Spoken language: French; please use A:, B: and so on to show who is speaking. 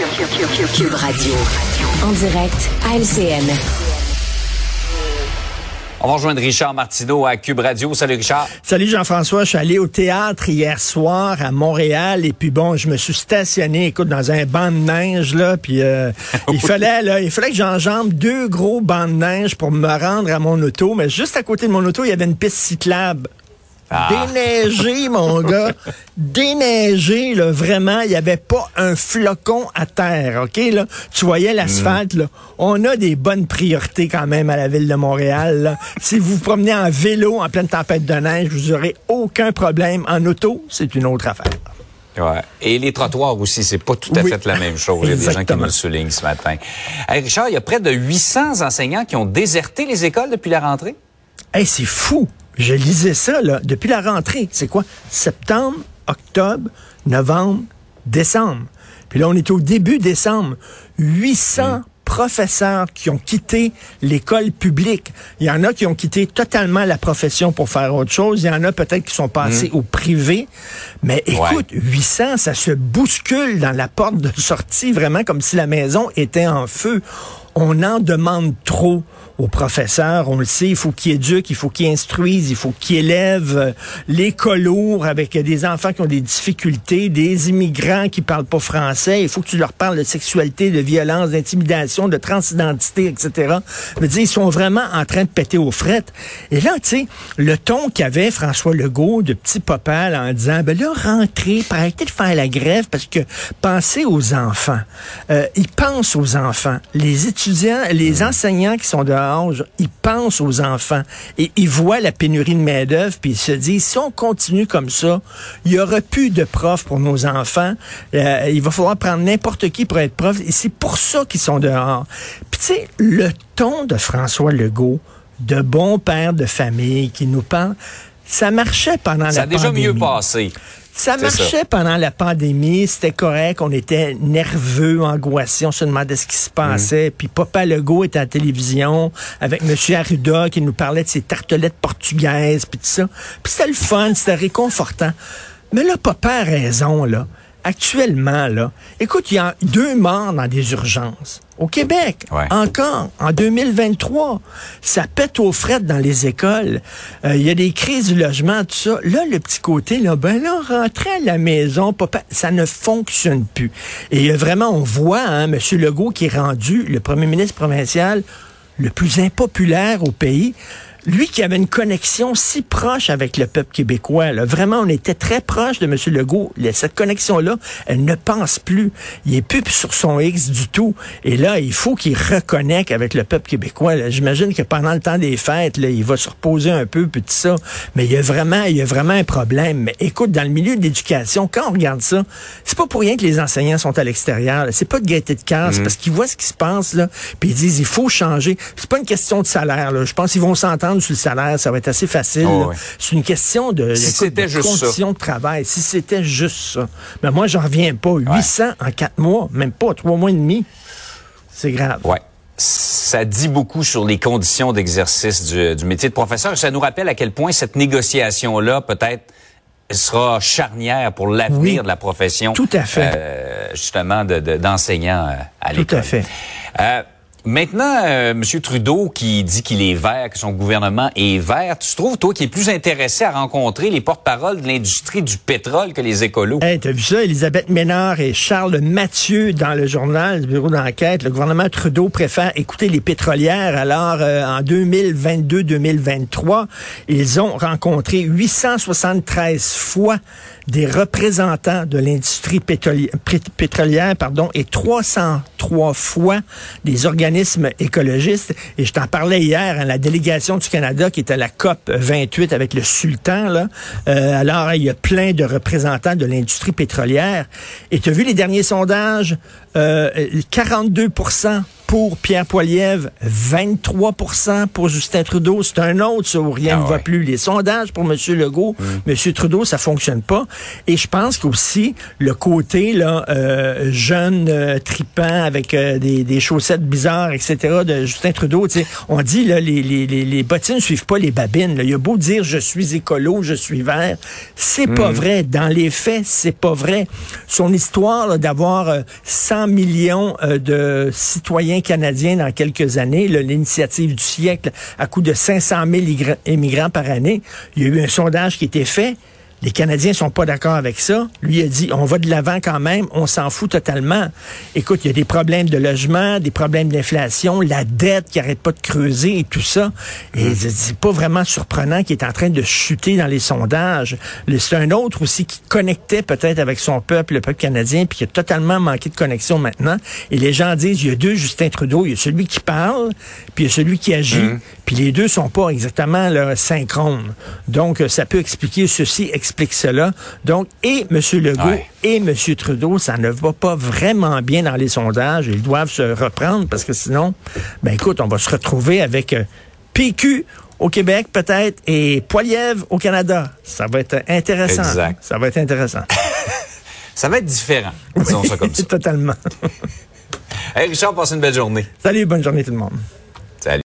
A: Cube Radio. En direct à LCN.
B: On va rejoindre Richard Martineau à Cube Radio. Salut Richard.
C: Salut Jean-François. Je suis allé au théâtre hier soir à Montréal et puis bon, je me suis stationné, écoute, dans un banc de neige là, puis euh, il fallait là, il fallait que j'enjambe deux gros bancs de neige pour me rendre à mon auto, mais juste à côté de mon auto, il y avait une piste cyclable.
B: Ah.
C: Déneigé, mon gars. Déneigé, là, vraiment. Il n'y avait pas un flocon à terre, OK? Là? Tu voyais l'asphalte, là. On a des bonnes priorités quand même à la ville de Montréal. là. si vous vous promenez en vélo en pleine tempête de neige, vous aurez aucun problème. En auto, c'est une autre affaire.
B: Ouais. Et les trottoirs aussi, c'est pas tout à
C: Oui.
B: fait la même chose. Il y a des gens qui me le soulignent ce matin. Hey, Richard, il y a près de 800 enseignants qui ont déserté les écoles depuis la rentrée?
C: Hey, c'est fou. Je lisais ça, là, depuis la rentrée. C'est quoi? Septembre, octobre, novembre, décembre. Puis là, on est au début décembre. 800 professeurs qui ont quitté l'école publique. Il y en a qui ont quitté totalement la profession pour faire autre chose. Il y en a peut-être qui sont passés au privé. Mais écoute, 800, ça se bouscule dans la porte de sortie, vraiment comme si la maison était en feu. On en demande trop aux professeurs. On le sait, il faut qu'ils éduquent, il faut qu'ils instruisent, il faut qu'ils élèvent euh, les colours avec des enfants qui ont des difficultés, des immigrants qui parlent pas français. Il faut que tu leur parles de sexualité, de violence, d'intimidation, de transidentité, etc. Je dire, ils sont vraiment en train de péter aux frettes. Et là, tu sais, le ton qu'avait François Legault de petit popal en disant, ben là, rentrez, pour arrêter de faire la grève parce que pensez aux enfants. Euh, ils pensent aux enfants. Les les enseignants qui sont dehors, ils pensent aux enfants et ils voient la pénurie de main-d'œuvre puis ils se disent si on continue comme ça, il y aura plus de profs pour nos enfants. Euh, il va falloir prendre n'importe qui pour être prof et c'est pour ça qu'ils sont dehors. Puis tu sais, le ton de François Legault, de bon père de famille qui nous parle, ça marchait pendant la
B: Ça a déjà
C: pandémie.
B: mieux passé.
C: Ça marchait pendant la pandémie, c'était correct, on était nerveux, angoissés, on se demandait ce qui se passait. Puis Papa Legault était à la télévision avec M. Arruda qui nous parlait de ses tartelettes portugaises, puis tout ça. Puis c'était le fun, c'était réconfortant. Mais là, Papa a raison, là. Actuellement, là, écoute, il y a deux morts dans des urgences. Au Québec,
B: Ouais.
C: encore, en 2023, ça pète aux frettes dans les écoles. Euh, Il y a des crises du logement, tout ça. Là, le petit côté, là, ben là, rentrer à la maison, papa, ça ne fonctionne plus. Et euh, vraiment, on voit, hein, M. Legault qui est rendu le premier ministre provincial le plus impopulaire au pays. Lui qui avait une connexion si proche avec le peuple québécois, là. vraiment, on était très proche de M. Legault. Le- Cette connexion-là, elle ne pense plus. Il est plus sur son X du tout. Et là, il faut qu'il reconnecte avec le peuple québécois. J'imagine que pendant le temps des fêtes, là, il va se reposer un peu, puis tout ça. Mais il y a vraiment, il y a vraiment un problème. Mais écoute, dans le milieu de l'éducation, quand on regarde ça, c'est pas pour rien que les enseignants sont à l'extérieur. C'est pas de gaieté de cœur, c'est parce qu'ils voient ce qui se passe là, puis ils disent il faut changer. C'est pas une question de salaire. Là. Je pense qu'ils vont s'entendre sur le salaire, ça va être assez facile.
B: Oh, ouais.
C: C'est une question de,
B: Si
C: écoute,
B: c'était
C: de
B: juste ça.
C: conditions de travail. Si c'était juste ça. Mais moi, j'en reviens pas. 800 en quatre mois, même pas trois mois et demi. C'est grave.
B: Ouais. Ça dit beaucoup sur les conditions d'exercice du, du métier de professeur. Ça nous rappelle à quel point cette négociation-là, peut-être, sera charnière pour l'avenir
C: Oui.
B: de la profession.
C: Tout à fait.
B: euh, justement, de- de- d'enseignants euh, à
C: Tout
B: l'école.
C: à fait.
B: Euh, Maintenant, euh, M. Trudeau qui dit qu'il est vert, que son gouvernement est vert, tu trouves, toi, qui es plus intéressé à rencontrer les porte-paroles de l'industrie du pétrole que les écolos?
C: Hey, t'as vu ça? Elisabeth Ménard et Charles Mathieu dans le journal du bureau d'enquête. Le gouvernement Trudeau préfère écouter les pétrolières. Alors, euh, en 2022-2023, ils ont rencontré 873 fois des représentants de l'industrie pétrolière pardon, et 303 fois des organismes écologistes. Et je t'en parlais hier à la délégation du Canada qui était à la COP 28 avec le sultan. Là. Euh, alors, il y a plein de représentants de l'industrie pétrolière. Et tu as vu les derniers sondages? Euh, 42 pour Pierre Poilievre, 23% pour Justin Trudeau. C'est un autre, ça, où rien
B: Ah
C: ne va plus. Les sondages pour M. Legault, M. Trudeau, ça fonctionne pas. Et je pense qu'aussi, le côté là, euh, jeune, euh, tripant, avec euh, des, des chaussettes bizarres, etc., de Justin Trudeau, on dit, là, les, les, les, les bottines ne suivent pas les babines. là. Il a beau dire, je suis écolo, je suis vert. C'est pas vrai. Dans les faits, c'est pas vrai. Son histoire d'avoir euh, 100 millions euh, de citoyens canadiens dans quelques années, l'initiative du siècle, à coût de 500 000 igra- immigrants par année, il y a eu un sondage qui été fait. Les Canadiens sont pas d'accord avec ça. Lui a dit, on va de l'avant quand même, on s'en fout totalement. Écoute, il y a des problèmes de logement, des problèmes d'inflation, la dette qui arrête pas de creuser et tout ça. Et c'est pas vraiment surprenant qu'il est en train de chuter dans les sondages. C'est un autre aussi qui connectait peut-être avec son peuple, le peuple canadien, puis qui a totalement manqué de connexion maintenant. Et les gens disent, il y a deux Justin Trudeau, il y a celui qui parle, puis il y a celui qui agit. Puis les deux sont pas exactement là, synchrones. Donc, euh, ça peut expliquer ceci, explique cela. Donc, et M. Legault
B: Ouais.
C: et M. Trudeau, ça ne va pas vraiment bien dans les sondages. Ils doivent se reprendre parce que sinon, ben écoute, on va se retrouver avec euh, PQ au Québec peut-être et Poilièvre au Canada. Ça va être intéressant.
B: Exact.
C: Ça va être intéressant.
B: Ça va être différent, disons ça comme ça.
C: Totalement.
B: Hey, Richard, passe une belle journée.
C: Salut, bonne journée tout le monde.